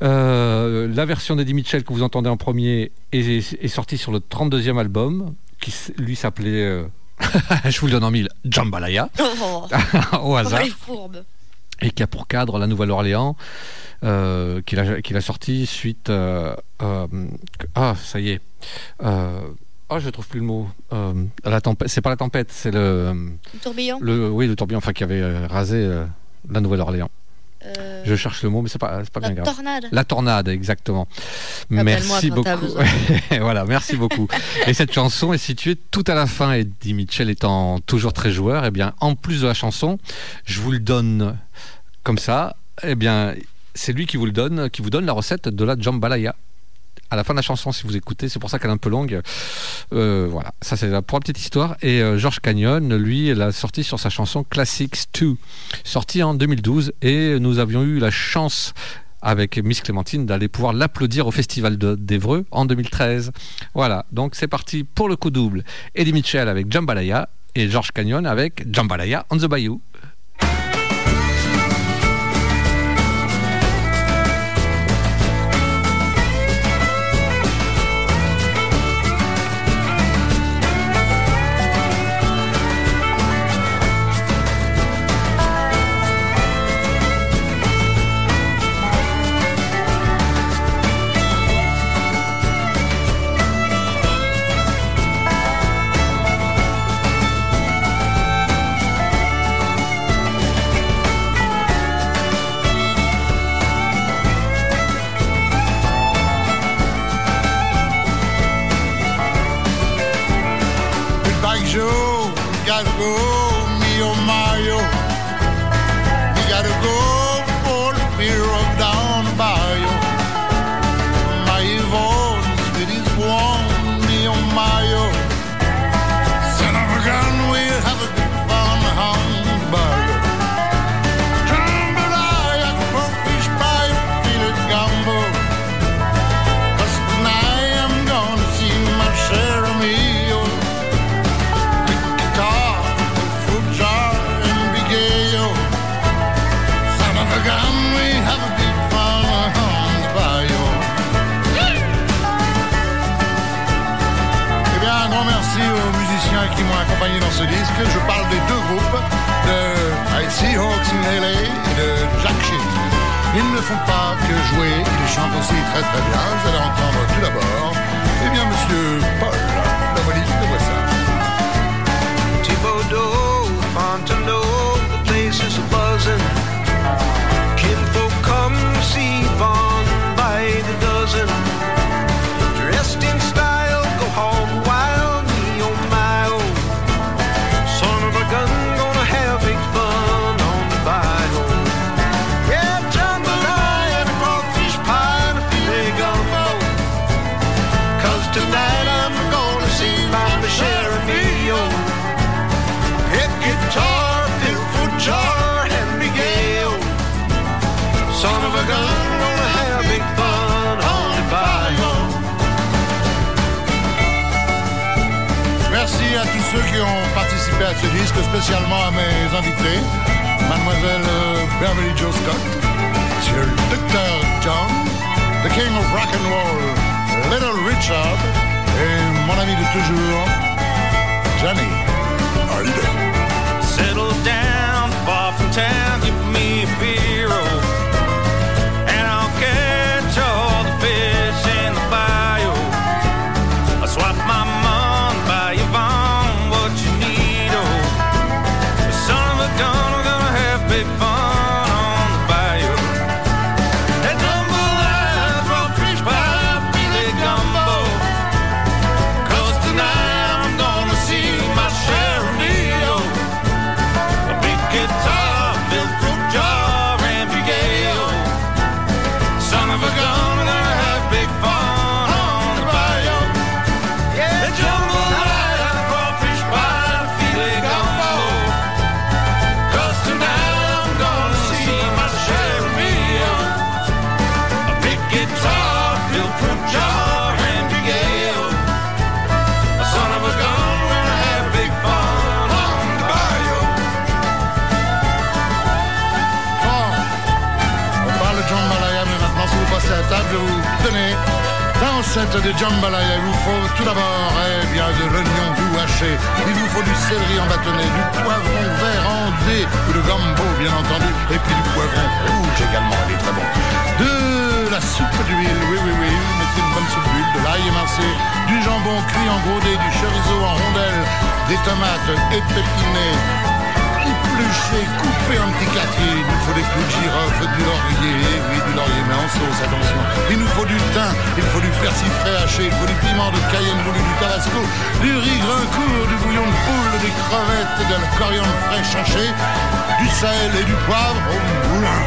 Euh, la version d'Eddie Mitchell que vous entendez en premier est, est sortie sur le 32e album, qui lui s'appelait, euh, je vous le donne en mille, Jambalaya, Oh, au hasard fourbes. Et qui a pour cadre la Nouvelle-Orléans, euh, qu'il a, sorti suite. euh, euh, ah, ça y est. Ah, je trouve plus le mot. Euh, la tempête. C'est pas la tempête, c'est le, Le tourbillon le. Oui, le tourbillon, enfin, qui avait rasé la Nouvelle-Orléans. Euh, Je cherche le mot, mais c'est pas, pas La bien grave. tornade. La tornade, exactement. Appelle-moi Merci quand t'as beaucoup. voilà, merci beaucoup. Et cette chanson est située tout à la fin. Eddie Mitchell étant toujours très joueur, et bien, en plus de la chanson, je vous le donne comme ça. Eh bien, c'est lui qui vous le donne, qui vous donne la recette de la jambalaya. À la fin de la chanson, si vous écoutez, c'est pour ça qu'elle est un peu longue. Euh, voilà, ça c'est pour la petite histoire. Et euh, George Canyon, lui, l'a sorti sur sa chanson Classics 2, sortie en 2012. Et nous avions eu la chance avec Miss Clémentine d'aller pouvoir l'applaudir au Festival de- d'Evreux en 2013. Voilà, donc c'est parti pour le coup double. Eddie Mitchell avec Jambalaya et George Canyon avec Jambalaya on the Bayou. Ne font pas que jouer, ils chantent aussi très très bien. Vous allez entendre tout d'abord, participé à ce disque, spécialement à mes invités, Mademoiselle euh, Beverly Joe Scott, Monsieur le Dr. John, The King of Rock and Roll, Little Richard, et mon ami de toujours, Johnny. Settle down, from town, give me a recette de jambalaya. Il vous faut tout d'abord eh bien, de l'oignon doux haché. Il vous faut du céleri en bâtonnet, du poivron vert en ou de gambo, bien entendu, et puis du poivron rouge également, il est très bon. De la soupe d'huile, oui, oui, oui, mettez une bonne soupe d'huile, de l'ail émincé, du jambon cuit en gros du chorizo en rondelles, des tomates épepinées, épluché, coupé en petits quartiers. Il nous faut des clous de girofle, du laurier, oui, du laurier, mais en sauce, attention. Il nous faut du thym, il faut du persil frais haché, il faut du piment de Cayenne voulu, du tabasco, du riz grincourt, du bouillon de poule, des crevettes, de la coriandre fraîche hachée, du sel et du poivre au moulin.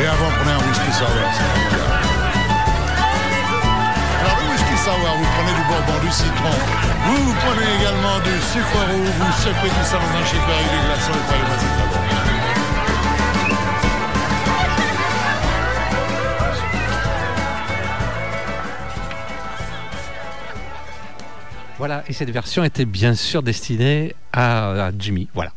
Et avant, prenez un whisky sour, vous prenez du bourbon, du citron, vous, prenez également du sucre roux, vous secouez tout ça dans un shaker avec des glaçons et croyez-moi c'est très bon. Voilà, et cette version était bien sûr destinée à Jimmy. Voilà.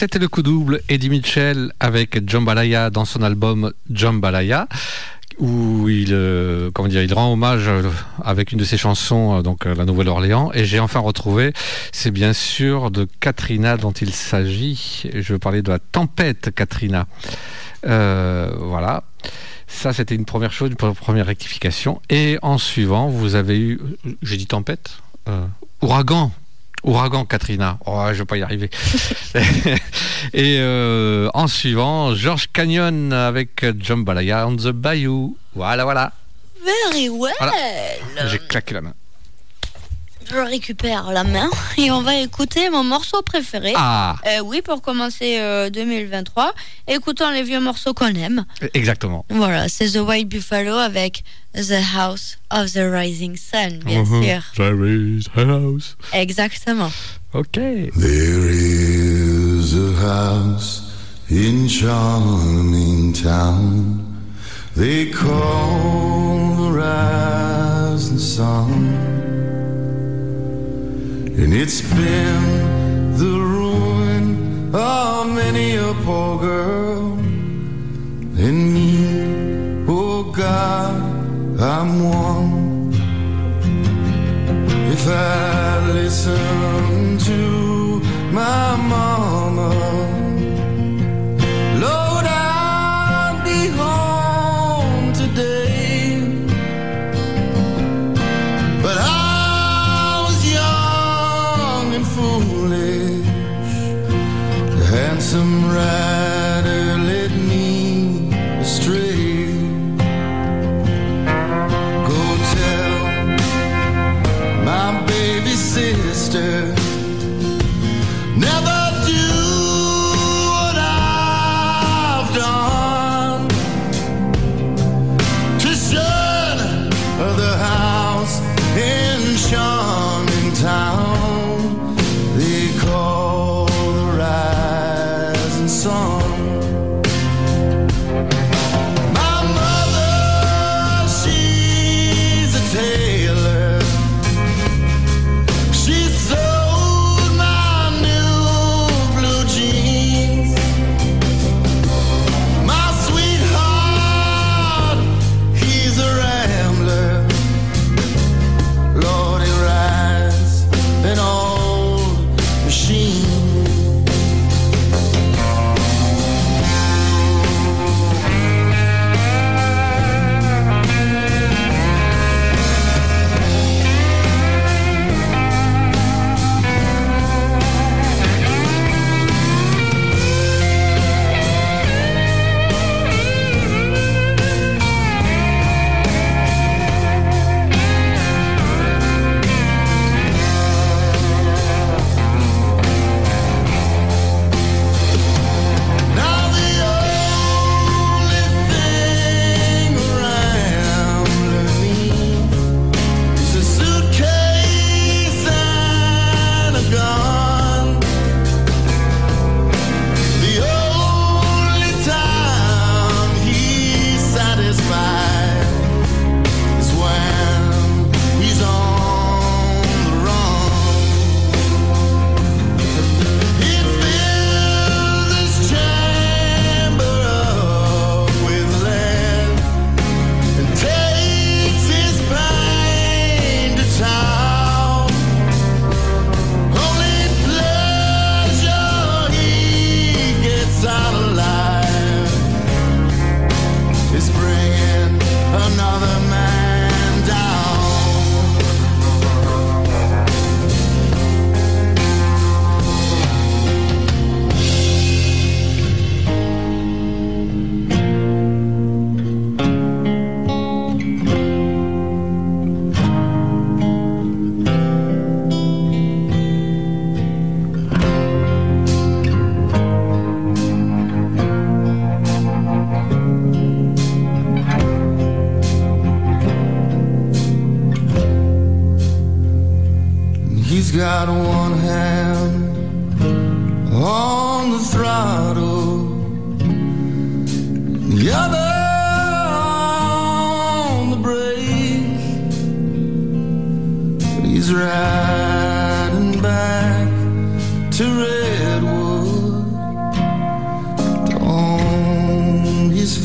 C'était le coup double Eddie Mitchell avec Jambalaya dans son album Jambalaya où il, euh, comment dire, il rend hommage euh, avec une de ses chansons, euh, donc la Nouvelle-Orléans. Et j'ai enfin retrouvé, c'est bien sûr de Katrina dont il s'agit. Je veux parler de la tempête Katrina. Voilà. Ça, c'était une première chose, une première rectification. Et en suivant, vous avez eu, j'ai dit tempête, ouragan. Ouragan Katrina. Oh, je vais pas y arriver. Et euh, en suivant, George Canyon avec Jambalaya on the Bayou. Voilà, voilà. Very well. J'ai claqué la main. Je récupère la main et on va écouter mon morceau préféré. Ah. Euh, oui, pour commencer euh, 2023, écoutons les vieux morceaux qu'on aime. Exactement. Voilà, c'est The White Buffalo avec The House of the Rising Sun, bien Mhm. sûr. Jerry's house. Exactement. Ok. There is a house in charming town they call the rising sun, and it's been the ruin of many a poor girl and me. Oh God, I'm one. If I listen to my mama,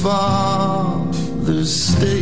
father's stay.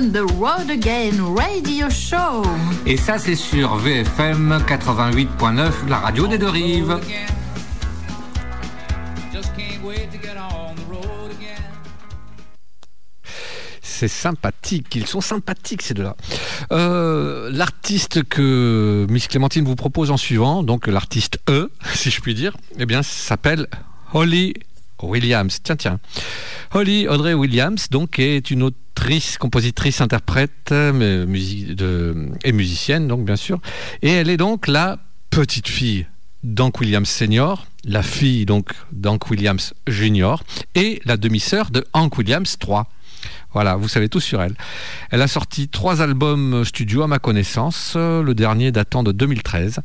On the Road Again Radio Show. Et ça, c'est sur VFM 88.9, la radio des deux rives. Just can't wait to get on the road again. C'est sympathique, ils sont sympathiques ces deux-là. Euh, l'artiste que Miss Clémentine vous propose en suivant, donc l'artiste E, si je puis dire, eh bien, s'appelle Holly Williams. Tiens, tiens. Holly Audrey Williams, donc, est une autrice, compositrice, interprète et musicienne, donc, bien sûr. Et elle est donc la petite fille d'Hank Williams Senior, la fille donc d'Hank Williams Junior et la demi-sœur de Hank Williams III. Voilà, vous savez tout sur elle. Elle a sorti trois albums studio à ma connaissance, le dernier datant de 2013.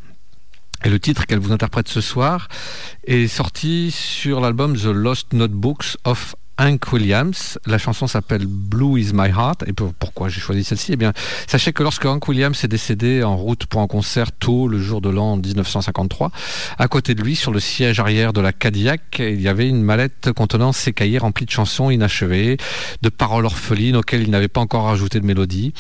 Et le titre qu'elle vous interprète ce soir est sorti sur l'album The Lost Notebooks of Hank Williams. La chanson s'appelle Blue is my heart. Et pour- pourquoi j'ai choisi celle-ci? Eh bien, sachez que lorsque Hank Williams est décédé en route pour un concert tôt le jour de l'an 1953, à côté de lui, sur le siège arrière de la Cadillac, il y avait une mallette contenant ses cahiers remplis de chansons inachevées, de paroles orphelines auxquelles il n'avait pas encore ajouté de mélodie.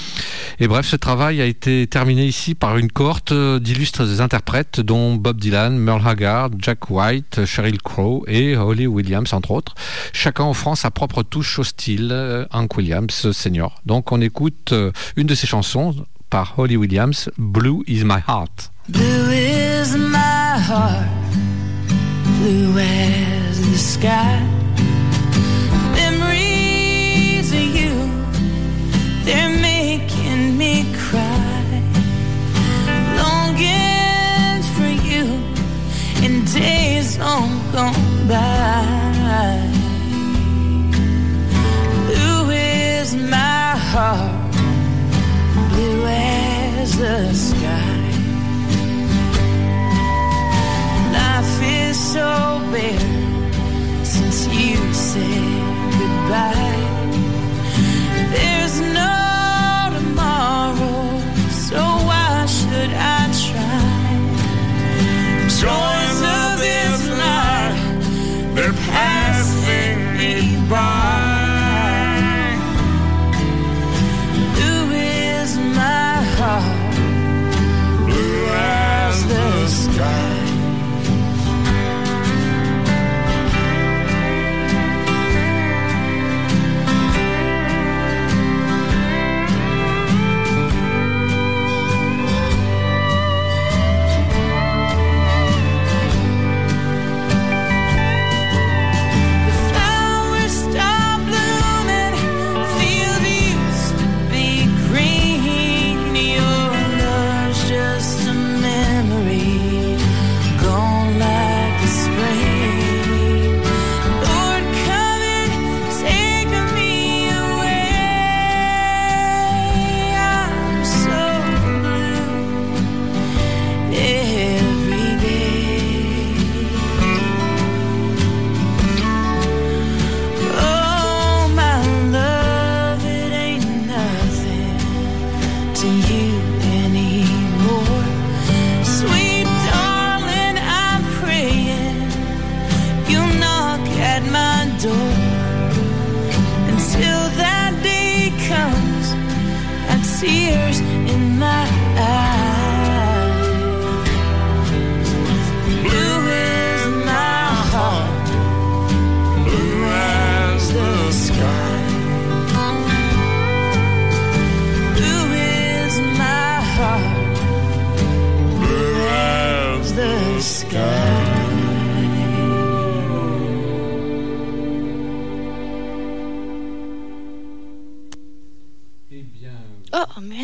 Et bref, ce travail a été terminé ici par une cohorte d'illustres interprètes, dont Bob Dylan, Merle Haggard, Jack White, Sheryl Crow et Holly Williams, entre autres. Chacun sa propre touche au style, euh, Hank Williams senior. Donc on écoute euh, une de ses chansons par Holly Williams, Blue is my heart. Blue is my heart, blue as the sky.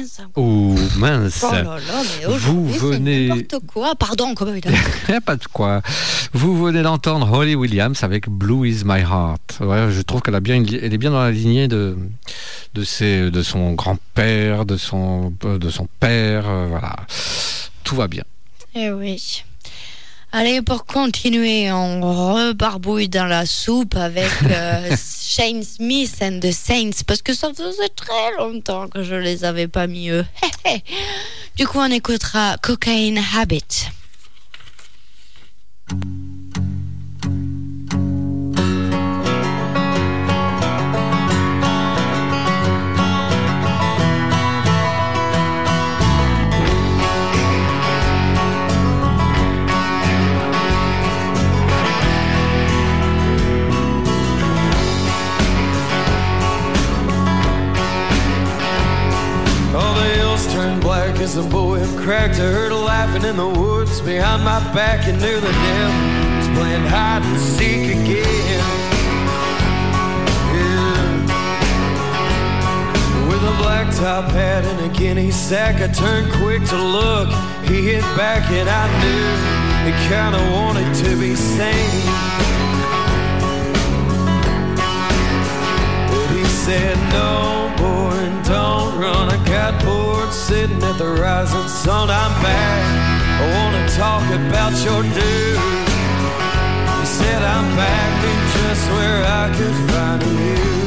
Mince. Oh mince. Oh là là, mais Vous aujourd'hui, c'est venez. n'importe quoi. Pardon, comment il a... A pas de quoi. Vous venez d'entendre Holly Williams avec Blue is my heart. Ouais, je trouve qu'elle a bien, une elle est bien dans la lignée de de ses, de son grand-père, de son de son père. euh, voilà, tout va bien. Eh oui. Allez, pour continuer, on rebarbouille dans la soupe avec euh, Shane Smith and the Saints, parce que ça faisait très longtemps que je les avais pas mis eux. du coup, on écoutera Cocaine Habit. As the boy cracked. I heard her laughing in the woods behind my back and knew the devil was playing hide and seek again. Yeah. With a black top hat and a guinea sack, I turned quick to look. He hit back and I knew he kinda wanted to be sane. But he said, No, boy, run. I bored sitting at the rising sun. I'm back. I wanna talk about your dude. He said, I'm back in just where I could find you.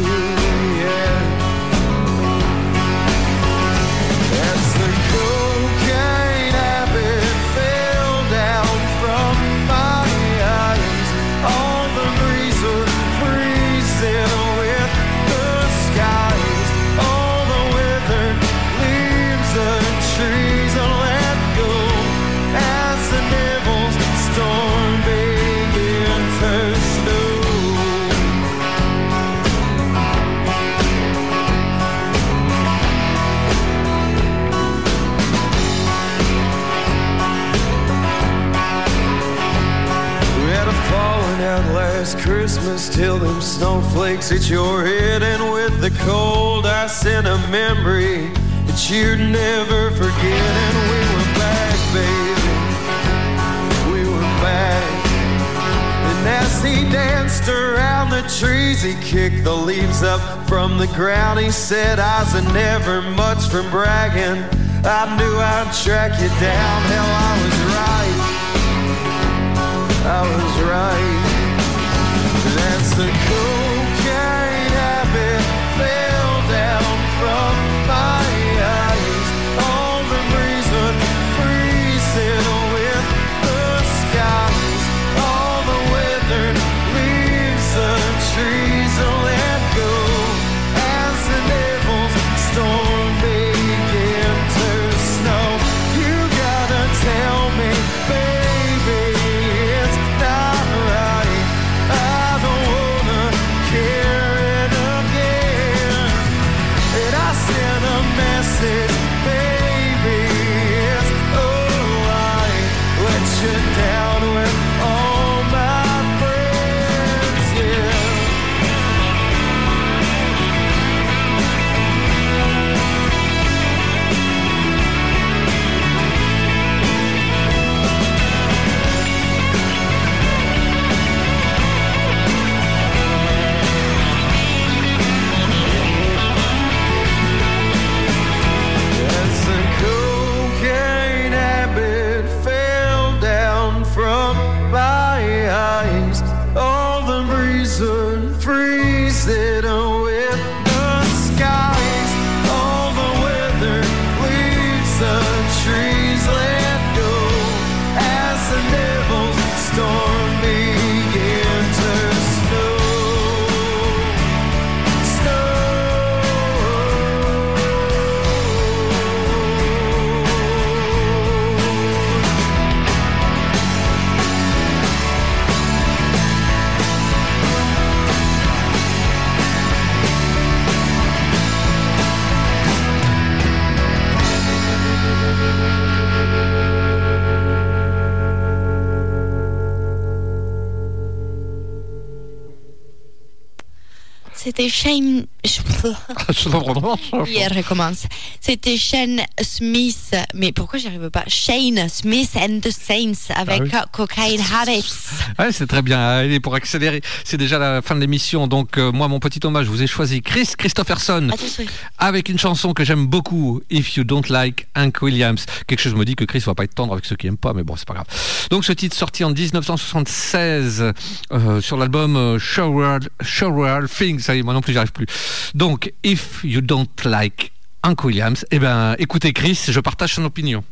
Christmas till them snowflakes hit your head, and with the cold, I sent a memory that you'd never forget. And we were back, baby. We were back. And as he danced around the trees, he kicked the leaves up from the ground. He said, I was never much from bragging. I knew I'd track you down. Hell, I was right. I was right. That's the cocaine deixei-me Oui, elle recommence. C'était Shane Smith. Mais pourquoi j'y arrive pas? Shane Smith and the Saints avec Ah oui. Cocaine Habits. Ouais, c'est très bien. Allez, pour accélérer, c'est déjà la fin de l'émission. Donc, euh, moi, mon petit hommage, je vous ai choisi Chris Christopherson Attention. avec une chanson que j'aime beaucoup, If You Don't Like Hank Williams. Quelque chose me dit que Chris va pas être tendre avec ceux qui aiment pas, mais bon, c'est pas grave. Donc, ce titre sorti en 1976 euh, sur l'album euh, Show World, Show World Things. Ça y est, moi non plus, j'y arrive plus. Donc, If You Don't Like Hank Williams, eh ben, écoutez Chris, je partage son opinion.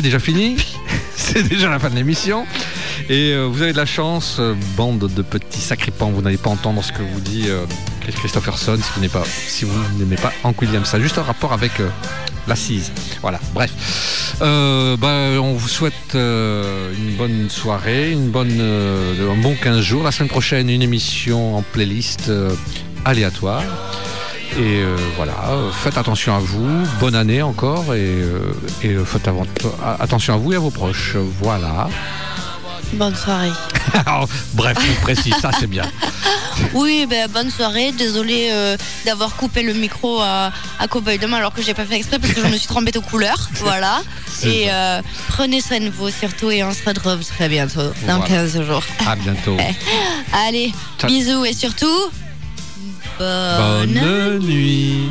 C'est déjà fini. C'est déjà la fin de l'émission. Et euh, vous avez de la chance, euh, bande de petits sacripants, vous n'allez pas entendre ce que vous dit euh, Chris Christopherson si vous n'aimez pas, si vous n'aimez pas Hank Williams. Ça juste un rapport avec euh, l'assise. Voilà, bref. Bah, on vous souhaite une bonne soirée, une bonne, un bon 15 jours. La semaine prochaine, une émission en playlist aléatoire. Et euh, voilà, faites attention à vous, bonne année encore, et, euh, et faites avant- attention à vous et à vos proches. Voilà. Bonne soirée. Bref, on précise, ça c'est bien. Oui, ben, bonne soirée. Désolée euh, d'avoir coupé le micro à, à Cowboy Dom alors que j'ai pas fait exprès parce que je me suis trompée aux couleurs. Voilà. Et euh, prenez soin de vous surtout et on se retrouve très bientôt, dans Voilà. 15 jours. À bientôt. Allez, Ciao. bisous et surtout, bonne, Bonne nuit.